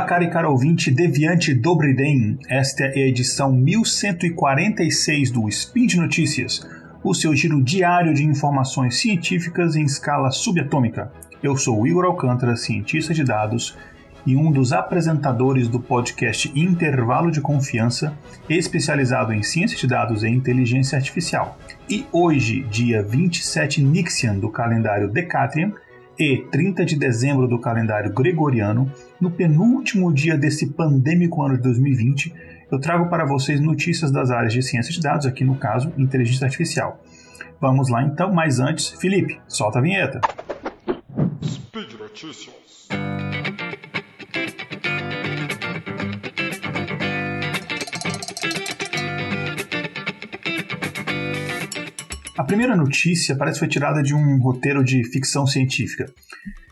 Olá, cara e cara ouvinte, Deviante Dobridem. Esta é a edição 1146 do Spin de Notícias, o seu giro diário de informações científicas em escala subatômica. Eu sou Igor Alcântara, cientista de dados e um dos apresentadores do podcast Intervalo de Confiança, especializado em ciência de dados e inteligência artificial. E hoje, dia 27 Nixian do calendário Decatrian, e 30 de dezembro do calendário gregoriano, no penúltimo dia desse pandêmico ano de 2020, eu trago para vocês notícias das áreas de ciência de dados, aqui no caso, inteligência artificial. Vamos lá então, mas antes, Felipe, solta a vinheta. Speed Notícias. A primeira notícia parece que foi tirada de um roteiro de ficção científica.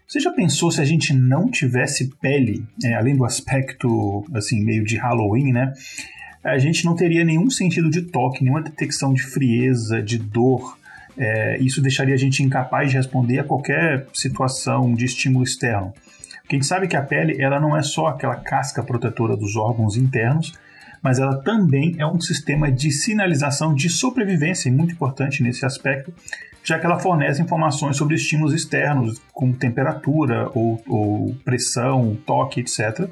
Você já pensou se a gente não tivesse pele, é, além do aspecto assim meio de Halloween, né? A gente não teria nenhum sentido de toque, nenhuma detecção de frieza, de dor. É, isso deixaria a gente incapaz de responder a qualquer situação de estímulo externo. Gente sabe que a pele ela não é só aquela casca protetora dos órgãos internos, mas ela também é um sistema de sinalização de sobrevivência, muito importante nesse aspecto, já que ela fornece informações sobre estímulos externos, como temperatura ou, ou pressão, toque, etc.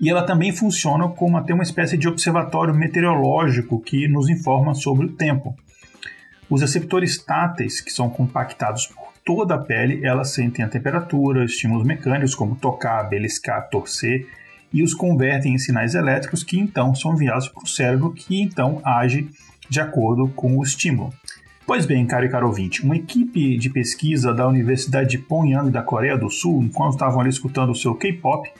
E ela também funciona como até uma espécie de observatório meteorológico que nos informa sobre o tempo. Os receptores táteis, que são compactados por toda a pele, elas sentem a temperatura, estímulos mecânicos como tocar, beliscar, torcer e os convertem em sinais elétricos que então são enviados para o cérebro, que então age de acordo com o estímulo. Pois bem, caro e caro ouvinte, uma equipe de pesquisa da Universidade de Pyongyang da Coreia do Sul, enquanto estavam ali escutando o seu K-pop,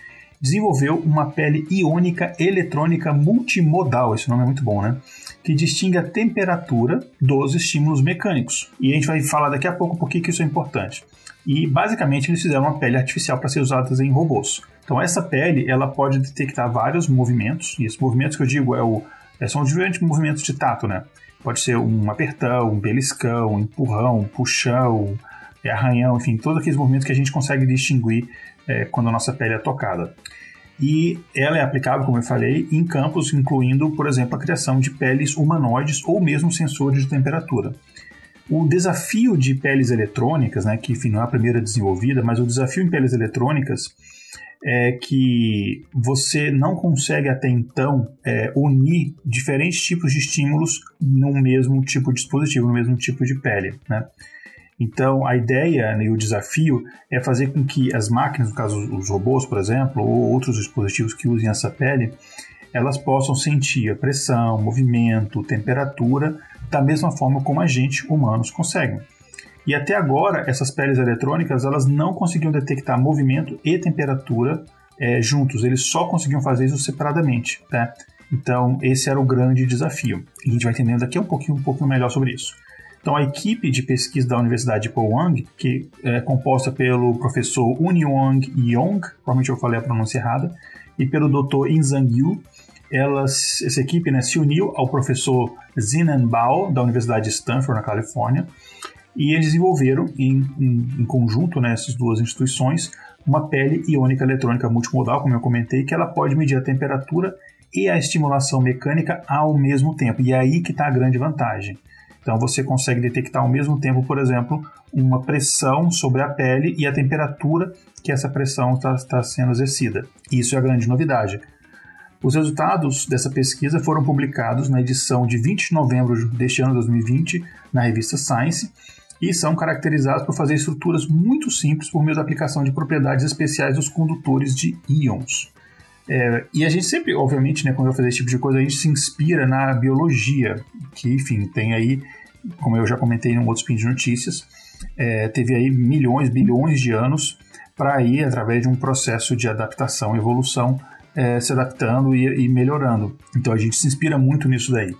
desenvolveu uma pele iônica eletrônica multimodal, esse nome é muito bom, né? Que distingue a temperatura dos estímulos mecânicos. E a gente vai falar daqui a pouco por que isso é importante. E basicamente eles fizeram uma pele artificial para ser usada em robôs. Então essa pele ela pode detectar vários movimentos, e esses movimentos que eu digo é o, é, são diferentes movimentos de tato, né? Pode ser um apertão, um beliscão, um empurrão, um puxão, é, arranhão, enfim, todos aqueles movimentos que a gente consegue distinguir é, quando a nossa pele é tocada. E ela é aplicável, como eu falei, em campos incluindo, por exemplo, a criação de peles humanoides ou mesmo sensores de temperatura. O desafio de peles eletrônicas, né, que enfim, não é a primeira desenvolvida, mas o desafio em peles eletrônicas é que você não consegue até então é, unir diferentes tipos de estímulos no mesmo tipo de dispositivo, no mesmo tipo de pele. Né? Então, a ideia né, e o desafio é fazer com que as máquinas, no caso os robôs, por exemplo, ou outros dispositivos que usem essa pele, elas possam sentir a pressão, movimento, temperatura, da mesma forma como a gente, humanos, conseguem. E até agora, essas peles eletrônicas elas não conseguiam detectar movimento e temperatura é, juntos, eles só conseguiam fazer isso separadamente. Tá? Então, esse era o grande desafio. E a gente vai entendendo daqui a um pouquinho, um pouquinho melhor sobre isso. Então, a equipe de pesquisa da Universidade de Powang, que é composta pelo professor Unyong Yong, provavelmente eu falei a pronúncia errada, e pelo Dr. Inzang Yu, elas, essa equipe né, se uniu ao professor Zinan Bao, da Universidade de Stanford, na Califórnia, e eles desenvolveram em, em, em conjunto, né, duas instituições, uma pele iônica eletrônica multimodal, como eu comentei, que ela pode medir a temperatura e a estimulação mecânica ao mesmo tempo. E é aí que está a grande vantagem. Então você consegue detectar ao mesmo tempo, por exemplo, uma pressão sobre a pele e a temperatura que essa pressão está tá sendo exercida. Isso é a grande novidade. Os resultados dessa pesquisa foram publicados na edição de 20 de novembro deste ano 2020 na revista Science e são caracterizados por fazer estruturas muito simples por meio da aplicação de propriedades especiais dos condutores de íons. É, e a gente sempre, obviamente, né, quando vai fazer esse tipo de coisa, a gente se inspira na biologia, que, enfim, tem aí, como eu já comentei em um outro spin de notícias, é, teve aí milhões, bilhões de anos para ir, através de um processo de adaptação, evolução, é, se adaptando e, e melhorando. Então a gente se inspira muito nisso daí.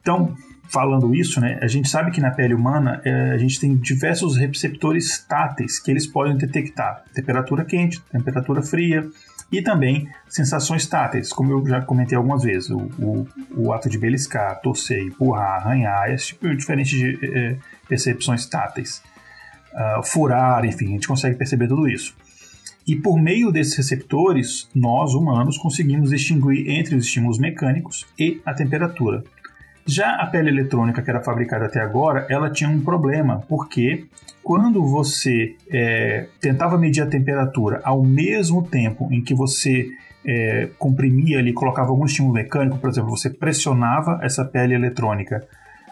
Então, falando isso, né, a gente sabe que na pele humana é, a gente tem diversos receptores táteis que eles podem detectar temperatura quente, temperatura fria e também sensações táteis, como eu já comentei algumas vezes, o, o, o ato de beliscar, torcer, empurrar, arranhar, esse tipo diferente de é, percepções táteis. Uh, furar, enfim, a gente consegue perceber tudo isso. E por meio desses receptores, nós humanos conseguimos distinguir entre os estímulos mecânicos e a temperatura. Já a pele eletrônica que era fabricada até agora, ela tinha um problema, porque quando você é, tentava medir a temperatura ao mesmo tempo em que você é, comprimia ali, colocava algum estímulo mecânico, por exemplo, você pressionava essa pele eletrônica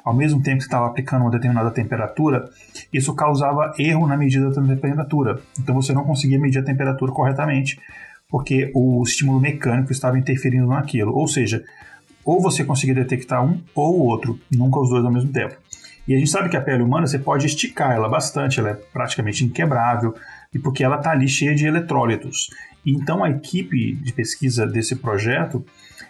ao mesmo tempo que estava aplicando uma determinada temperatura, isso causava erro na medida da temperatura. Então você não conseguia medir a temperatura corretamente, porque o estímulo mecânico estava interferindo naquilo. Ou seja, ou você conseguia detectar um ou o outro, nunca os dois ao mesmo tempo. E a gente sabe que a pele humana você pode esticar ela bastante, ela é praticamente inquebrável, e porque ela está ali cheia de eletrólitos. Então a equipe de pesquisa desse projeto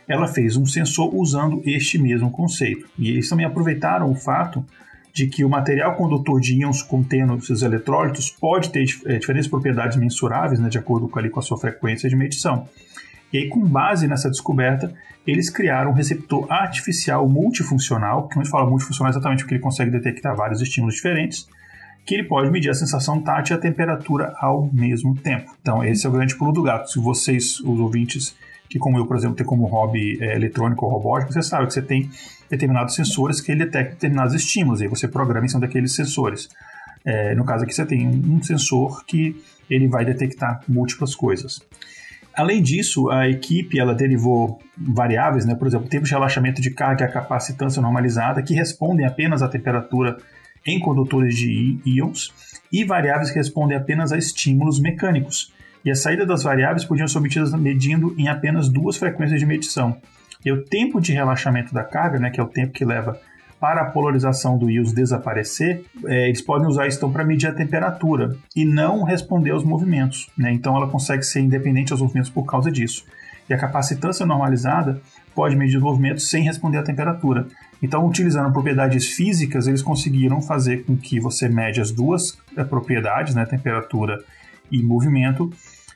ela fez um sensor usando este mesmo conceito. E eles também aproveitaram o fato de que o material condutor de íons contendo seus eletrólitos pode ter é, diferentes propriedades mensuráveis, né, de acordo com, ali, com a sua frequência de medição. E aí, com base nessa descoberta, eles criaram um receptor artificial multifuncional, que a gente fala multifuncional exatamente porque ele consegue detectar vários estímulos diferentes, que ele pode medir a sensação tátil e a temperatura ao mesmo tempo. Então, esse é o grande pulo do gato. Se vocês, os ouvintes, que como eu, por exemplo, tem como hobby é, eletrônico ou robótico, você sabe que você tem determinados sensores que ele detecta determinados estímulos, e aí você programa em cima daqueles sensores. É, no caso aqui você tem um sensor que ele vai detectar múltiplas coisas. Além disso, a equipe ela derivou variáveis, né, por exemplo, tempo de relaxamento de carga e a capacitância normalizada, que respondem apenas à temperatura em condutores de íons, e variáveis que respondem apenas a estímulos mecânicos. E a saída das variáveis podiam ser obtidas medindo em apenas duas frequências de medição. E o tempo de relaxamento da carga, né, que é o tempo que leva para a polarização do íons desaparecer, é, eles podem usar isso então para medir a temperatura e não responder aos movimentos. Né? Então ela consegue ser independente aos movimentos por causa disso. E a capacitância normalizada pode medir os movimentos sem responder à temperatura. Então, utilizando propriedades físicas, eles conseguiram fazer com que você mede as duas é, propriedades, né, temperatura e movimento,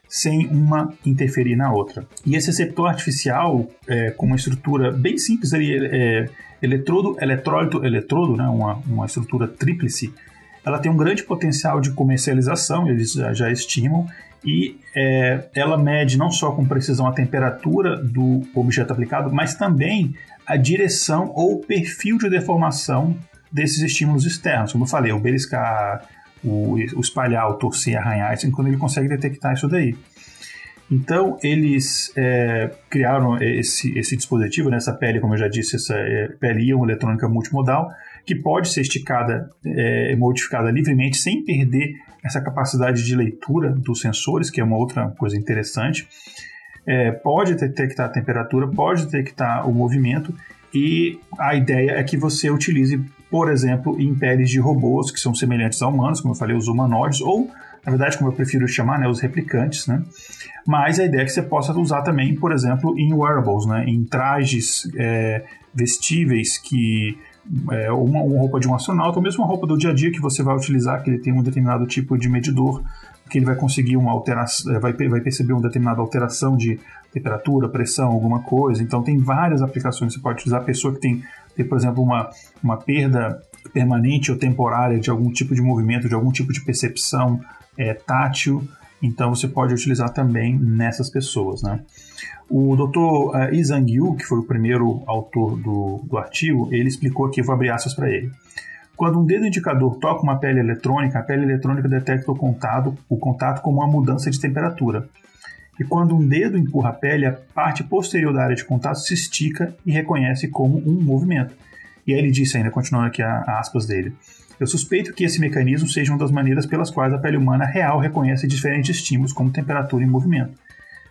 sem uma interferir na outra. E esse receptor artificial, é, com uma estrutura bem simples ali, é, eletrodo, eletrólito, eletrodo, né, uma, uma estrutura tríplice, ela tem um grande potencial de comercialização, eles já, já estimam, e é, ela mede não só com precisão a temperatura do objeto aplicado, mas também a direção ou perfil de deformação desses estímulos externos. Como eu falei, o beliscar, o, o espalhar, o torcer, arranhar, assim, quando ele consegue detectar isso daí. Então, eles é, criaram esse, esse dispositivo, né, essa pele, como eu já disse, essa é, pele íon eletrônica multimodal, que pode ser esticada é, e modificada livremente sem perder essa capacidade de leitura dos sensores, que é uma outra coisa interessante. É, pode detectar a temperatura, pode detectar o movimento, e a ideia é que você utilize por exemplo, em peles de robôs que são semelhantes a humanos, como eu falei, os humanoides, ou, na verdade, como eu prefiro chamar, né, os replicantes, né? Mas a ideia é que você possa usar também, por exemplo, em wearables, né, em trajes é, vestíveis que é, uma, uma, roupa de um astronauta, ou mesmo uma roupa do dia a dia que você vai utilizar, que ele tem um determinado tipo de medidor, que ele vai conseguir uma alteração, é, vai, vai perceber uma determinada alteração de temperatura, pressão, alguma coisa. Então tem várias aplicações que você pode utilizar. A pessoa que tem ter, por exemplo, uma, uma perda permanente ou temporária de algum tipo de movimento, de algum tipo de percepção é, tátil, então você pode utilizar também nessas pessoas. Né? O Dr. Eh, Izang Yu, que foi o primeiro autor do, do artigo, ele explicou aqui, vou abrir aspas para ele. Quando um dedo indicador toca uma pele eletrônica, a pele eletrônica detecta o contato, o contato como uma mudança de temperatura. E quando um dedo empurra a pele, a parte posterior da área de contato se estica e reconhece como um movimento. E aí ele disse ainda, continuando aqui a, a aspas dele. Eu suspeito que esse mecanismo seja uma das maneiras pelas quais a pele humana real reconhece diferentes estímulos como temperatura e movimento.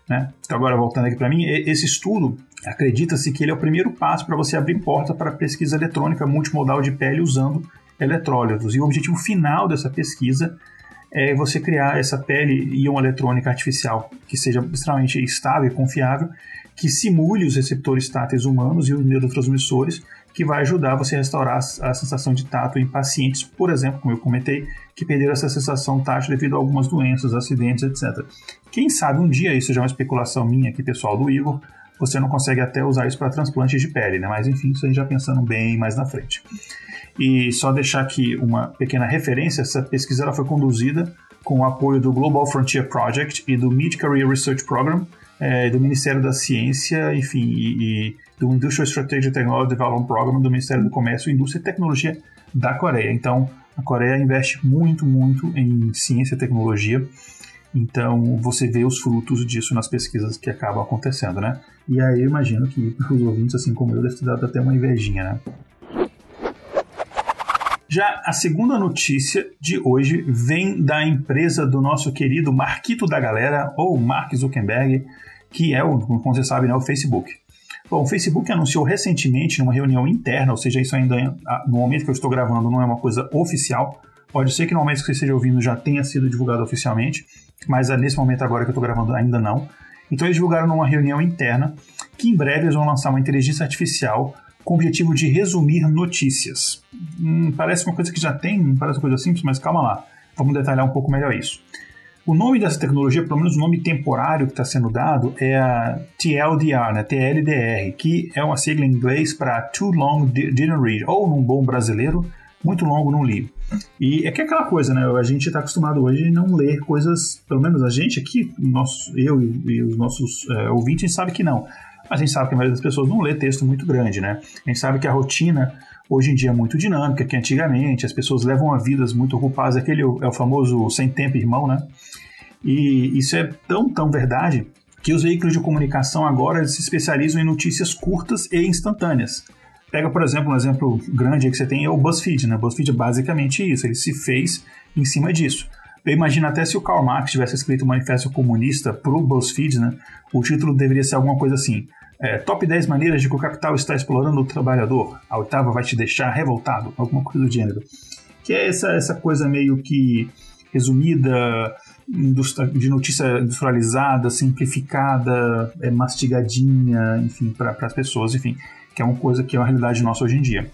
Né? Então agora voltando aqui para mim, esse estudo acredita-se que ele é o primeiro passo para você abrir porta para pesquisa eletrônica multimodal de pele usando eletrólitos. E o objetivo final dessa pesquisa é você criar essa pele íon eletrônica artificial que seja extremamente estável e confiável, que simule os receptores táteis humanos e os neurotransmissores, que vai ajudar você a restaurar a sensação de tato em pacientes, por exemplo, como eu comentei, que perderam essa sensação tátil devido a algumas doenças, acidentes, etc. Quem sabe um dia, isso já é uma especulação minha aqui, pessoal do Igor, você não consegue até usar isso para transplantes de pele, né? Mas enfim, isso aí já pensando bem mais na frente. E só deixar aqui uma pequena referência, essa pesquisa ela foi conduzida com o apoio do Global Frontier Project e do Mid Career Research Program, é, do Ministério da Ciência, enfim, e, e, do Industrial Strategic Technology Development Program do Ministério do Comércio, Indústria e Tecnologia da Coreia. Então, a Coreia investe muito, muito em ciência e tecnologia. Então, você vê os frutos disso nas pesquisas que acabam acontecendo, né? E aí, eu imagino que os ouvintes, assim como eu, deve ter dado até uma invejinha, né? Já a segunda notícia de hoje vem da empresa do nosso querido Marquito da Galera, ou Mark Zuckerberg, que é, o, como você sabe, né, o Facebook. Bom, o Facebook anunciou recentemente numa reunião interna, ou seja, isso ainda no momento que eu estou gravando não é uma coisa oficial. Pode ser que no momento que você esteja ouvindo já tenha sido divulgado oficialmente, mas é nesse momento agora que eu estou gravando ainda não. Então eles divulgaram numa reunião interna que em breve eles vão lançar uma inteligência artificial com o objetivo de resumir notícias. Hum, parece uma coisa que já tem, parece uma coisa simples, mas calma lá. Vamos detalhar um pouco melhor isso. O nome dessa tecnologia, pelo menos o nome temporário que está sendo dado, é a TLDR, né? TLDR, que é uma sigla em inglês para Too Long Didn't Read, ou num bom brasileiro, muito longo não li. E é que é aquela coisa, né? A gente está acostumado hoje a não ler coisas, pelo menos a gente aqui, nosso, eu e, os nossos é, ouvintes, sabe que não. A gente sabe que a maioria das pessoas não lê texto muito grande, né? A gente sabe que a rotina hoje em dia é muito dinâmica, que antigamente as pessoas levam a vidas muito ocupadas, aquele é o famoso sem tempo irmão, né? E isso é tão, tão verdade que os veículos de comunicação agora se especializam em notícias curtas e instantâneas. Pega, por exemplo, um exemplo grande que você tem é o BuzzFeed, né? O BuzzFeed é basicamente isso, ele se fez em cima disso. Eu imagino até se o Karl Marx tivesse escrito um Manifesto Comunista para o BuzzFeed, né? O título deveria ser alguma coisa assim: é, Top 10 maneiras de que o capital está explorando o trabalhador. A oitava vai te deixar revoltado, alguma coisa do gênero. Que é essa, essa coisa meio que resumida, de notícia industrializada, simplificada, é, mastigadinha, enfim, para as pessoas, enfim, que é uma coisa que é uma realidade nossa hoje em dia.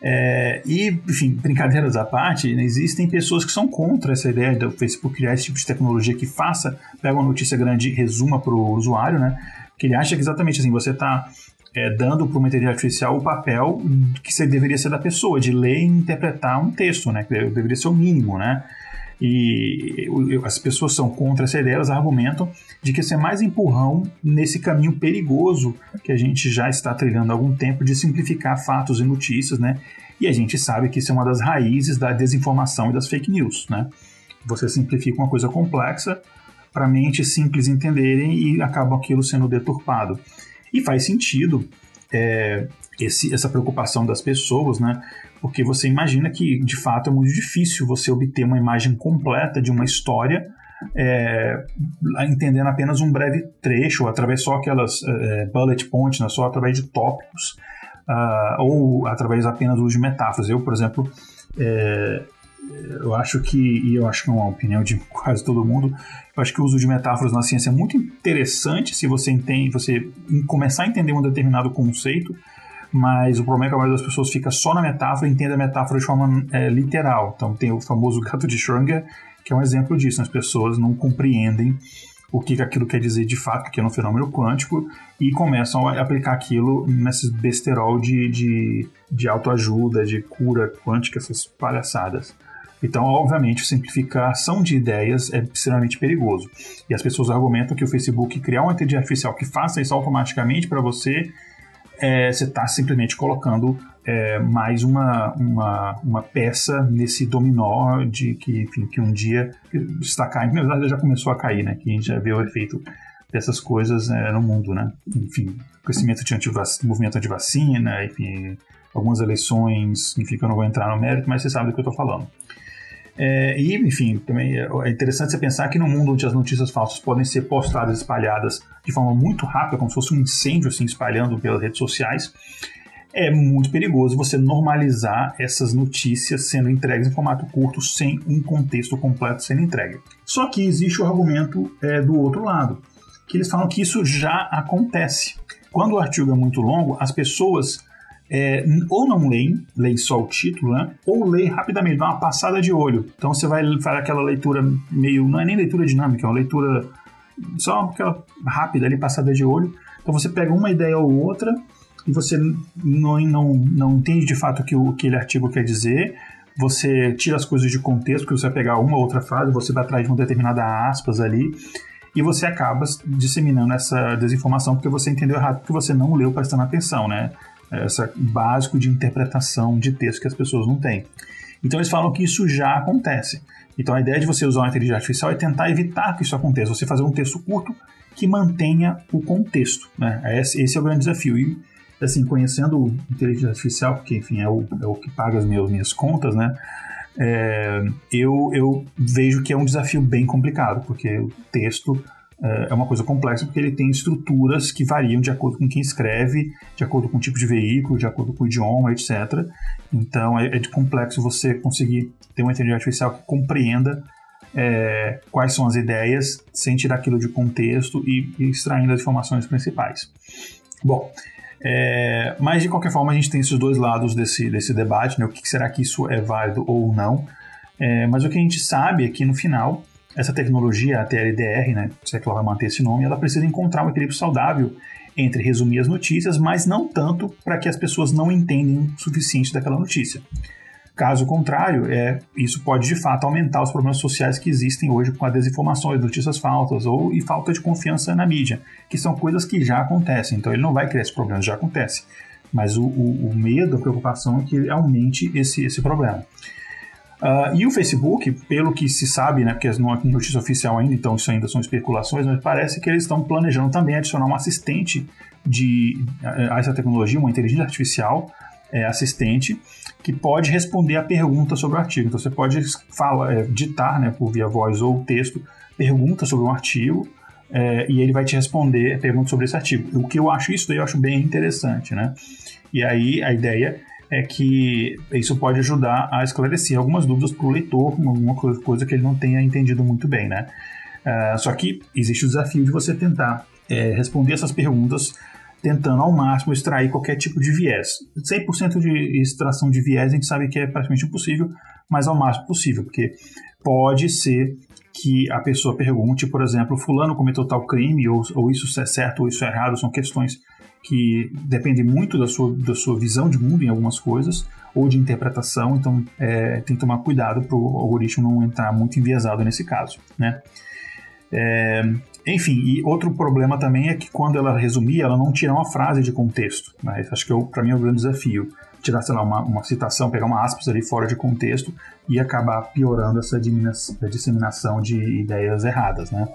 É, e, enfim, brincadeiras à parte, né, existem pessoas que são contra essa ideia do Facebook criar esse tipo de tecnologia que faça, pega uma notícia grande e resuma para o usuário, né? Que ele acha que exatamente assim, você está é, dando para uma inteligência artificial o papel que deveria ser da pessoa, de ler e interpretar um texto, né? Que deveria ser o mínimo, né? E as pessoas são contra essa ideia, elas argumentam de que isso é mais empurrão nesse caminho perigoso que a gente já está trilhando há algum tempo de simplificar fatos e notícias, né? E a gente sabe que isso é uma das raízes da desinformação e das fake news, né? Você simplifica uma coisa complexa para mentes simples entenderem e acaba aquilo sendo deturpado. E faz sentido é, esse, essa preocupação das pessoas, né? Porque você imagina que, de fato, é muito difícil você obter uma imagem completa de uma história é, entendendo apenas um breve trecho, através só aquelas é, bullet points, né, só através de tópicos, uh, ou através apenas do uso de metáforas. Eu, por exemplo, é, eu acho que, e eu acho que é uma opinião de quase todo mundo, eu acho que o uso de metáforas na ciência é muito interessante se você entende, você começar a entender um determinado conceito, mas o problema é que a maioria das pessoas fica só na metáfora e entende a metáfora de forma é, literal. Então tem o famoso gato de Schrödinger, que é um exemplo disso. As pessoas não compreendem o que aquilo quer dizer de fato, que é um fenômeno quântico, e começam a aplicar aquilo nesses besterol de, de, de autoajuda, de cura quântica, essas palhaçadas. Então, obviamente, simplificação de ideias é extremamente perigoso. E as pessoas argumentam que o Facebook criar uma inteligência artificial que faça isso automaticamente para você é, você está simplesmente colocando é, mais uma, uma, uma, peça nesse dominó de que, enfim, que um dia está caindo. Na verdade, já começou a cair, né? Que a gente já vê o efeito dessas coisas é, no mundo, né? Enfim, crescimento de antivac... movimento anti-vacina, enfim, algumas eleições, enfim, que eu não vou entrar no mérito, mas você sabe do que eu estou falando. É, e, enfim, também é interessante você pensar que no mundo onde as notícias falsas podem ser postadas, espalhadas de forma muito rápida, como se fosse um incêndio assim, espalhando pelas redes sociais, é muito perigoso você normalizar essas notícias sendo entregues em formato curto sem um contexto completo sendo entregue. Só que existe o argumento é, do outro lado, que eles falam que isso já acontece. Quando o artigo é muito longo, as pessoas é, ou não leem, leem só o título, né? Ou lê rapidamente, dá uma passada de olho. Então você vai fazer aquela leitura meio. Não é nem leitura dinâmica, é uma leitura só aquela rápida ali, passada de olho. Então você pega uma ideia ou outra e você não, não, não entende de fato o que aquele artigo quer dizer. você tira as coisas de contexto, você vai pegar uma ou outra frase, você vai atrás de uma determinada aspas ali, e você acaba disseminando essa desinformação porque você entendeu errado, porque você não leu prestando atenção, né? Essa básico de interpretação de texto que as pessoas não têm. Então eles falam que isso já acontece. Então a ideia de você usar uma inteligência artificial é tentar evitar que isso aconteça. Você fazer um texto curto que mantenha o contexto. Né? Esse, esse é o grande desafio. E, assim, conhecendo inteligência artificial, porque, enfim, é o, é o que paga as minhas, minhas contas, né? É, eu, eu vejo que é um desafio bem complicado, porque o texto é, é uma coisa complexa porque ele tem estruturas que variam de acordo com quem escreve, de acordo com o tipo de veículo, de acordo com o idioma, etc. Então é, é de complexo você conseguir ter uma inteligência artificial que compreenda é, quais são as ideias sem tirar aquilo de contexto e, e extraindo as informações principais. Bom, é, mas de qualquer forma a gente tem esses dois lados desse, desse debate, né? o que será que isso é válido ou não. É, mas o que a gente sabe é no final essa tecnologia, a TLDR, né, se é que ela vai manter esse nome, ela precisa encontrar um equilíbrio saudável entre resumir as notícias, mas não tanto para que as pessoas não entendem o suficiente daquela notícia. Caso contrário, é, isso pode de fato aumentar os problemas sociais que existem hoje com a desinformação, notícias faltas ou e falta de confiança na mídia, que são coisas que já acontecem. Então ele não vai criar esse problema, já acontece. Mas o, o, o medo, a preocupação é que aumente esse, esse problema. Uh, e o Facebook, pelo que se sabe, né, porque não é notícia oficial ainda, então isso ainda são especulações, mas parece que eles estão planejando também adicionar um assistente de, a essa tecnologia, uma inteligência artificial é, assistente, que pode responder a pergunta sobre o artigo. Então você pode falar, é, ditar né, por via voz ou texto perguntas sobre um artigo é, e ele vai te responder perguntas sobre esse artigo. O que eu acho isso daí eu acho bem interessante, né? E aí a ideia é que isso pode ajudar a esclarecer algumas dúvidas para o leitor, alguma coisa que ele não tenha entendido muito bem, né? Uh, só que existe o desafio de você tentar é, responder essas perguntas tentando ao máximo extrair qualquer tipo de viés. 100% de extração de viés a gente sabe que é praticamente impossível, mas ao máximo possível, porque pode ser que a pessoa pergunte, por exemplo, fulano cometeu tal crime, ou, ou isso é certo ou isso é errado, são questões que depende muito da sua, da sua visão de mundo em algumas coisas, ou de interpretação, então é, tem que tomar cuidado para o algoritmo não entrar muito enviesado nesse caso, né? É, enfim, e outro problema também é que quando ela resumir, ela não tira uma frase de contexto. Né? Acho que é para mim é o grande desafio. Tirar, sei lá, uma, uma, citação, pegar uma aspas ali fora de contexto e acabar piorando essa disseminação de ideias erradas, né?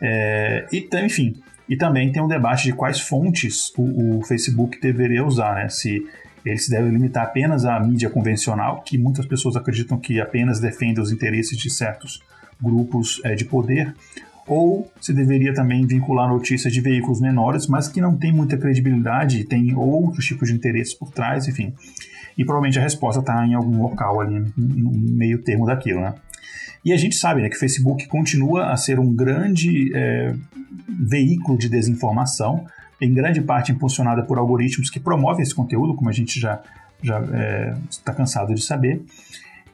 É, e, enfim, e também tem um debate de quais fontes o, o Facebook deveria usar, né? Se ele se deve limitar apenas à mídia convencional, que muitas pessoas acreditam que apenas defende os interesses de certos grupos é, de poder, ou se deveria também vincular notícias de veículos menores, mas que não tem muita credibilidade, tem outros tipos de interesses por trás, enfim. E provavelmente a resposta está em algum local ali, no meio termo daquilo, né? E a gente sabe né, que o Facebook continua a ser um grande é, veículo de desinformação, em grande parte impulsionada por algoritmos que promovem esse conteúdo, como a gente já já está é, cansado de saber.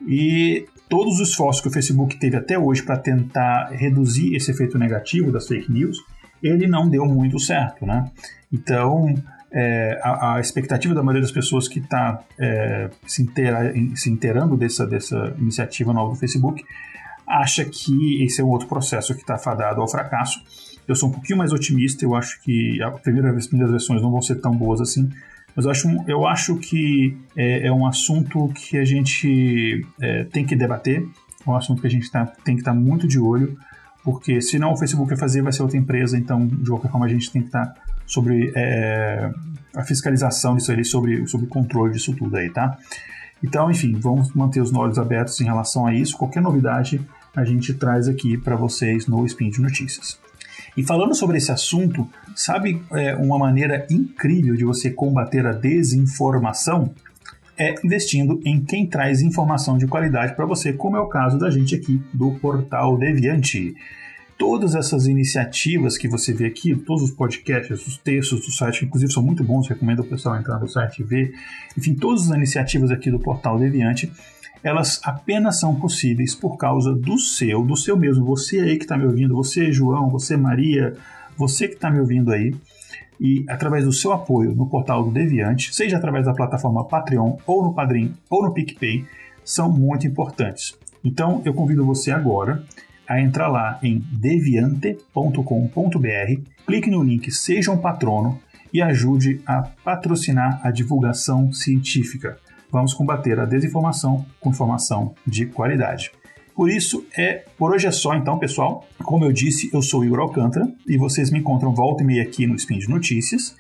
E todos os esforços que o Facebook teve até hoje para tentar reduzir esse efeito negativo das fake news, ele não deu muito certo, né? Então, é, a, a, expectativa da maioria das pessoas que está é, se, inteira, se inteirando dessa, dessa iniciativa nova do Facebook acha que esse é um outro processo que está fadado ao fracasso. Eu sou um pouquinho mais otimista, eu acho que a primeira, as primeiras versões não vão ser tão boas assim, mas eu acho, eu acho que é, é um assunto que a gente é, tem que debater, é um assunto que a gente tá, tem que estar tá muito de olho, porque se não o Facebook vai fazer, vai ser outra empresa, então de qualquer forma a gente tem que estar tá sobre é, a fiscalização disso aí, sobre, sobre o controle disso tudo aí, tá? Então, enfim, vamos manter os olhos abertos em relação a isso. Qualquer novidade a gente traz aqui para vocês no Spin de Notícias. E falando sobre esse assunto, sabe é, uma maneira incrível de você combater a desinformação? É investindo em quem traz informação de qualidade para você, como é o caso da gente aqui do Portal Deviante. Todas essas iniciativas que você vê aqui, todos os podcasts, os textos do site, inclusive são muito bons, recomendo o pessoal entrar no site e ver. Enfim, todas as iniciativas aqui do Portal Deviante elas apenas são possíveis por causa do seu, do seu mesmo. Você aí que está me ouvindo, você João, você Maria, você que está me ouvindo aí, e através do seu apoio no portal do Deviante, seja através da plataforma Patreon, ou no Padrim, ou no PicPay, são muito importantes. Então eu convido você agora a entrar lá em deviante.com.br, clique no link Seja um Patrono e ajude a patrocinar a divulgação científica. Vamos combater a desinformação com informação de qualidade. Por isso, é por hoje é só então, pessoal. Como eu disse, eu sou Igor Alcântara e vocês me encontram volta e meia aqui no Spin de Notícias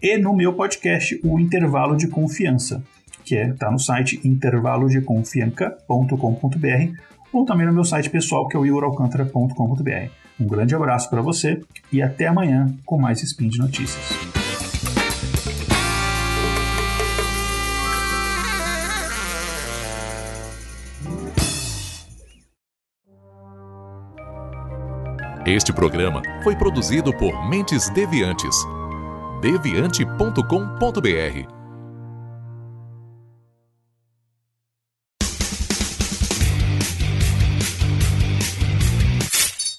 e no meu podcast, o Intervalo de Confiança, que é tá no site intervalodeconfianca.com.br ou também no meu site pessoal, que é o igoralcantara.com.br. Um grande abraço para você e até amanhã com mais Spin de Notícias. Este programa foi produzido por Mentes Deviantes. deviante.com.br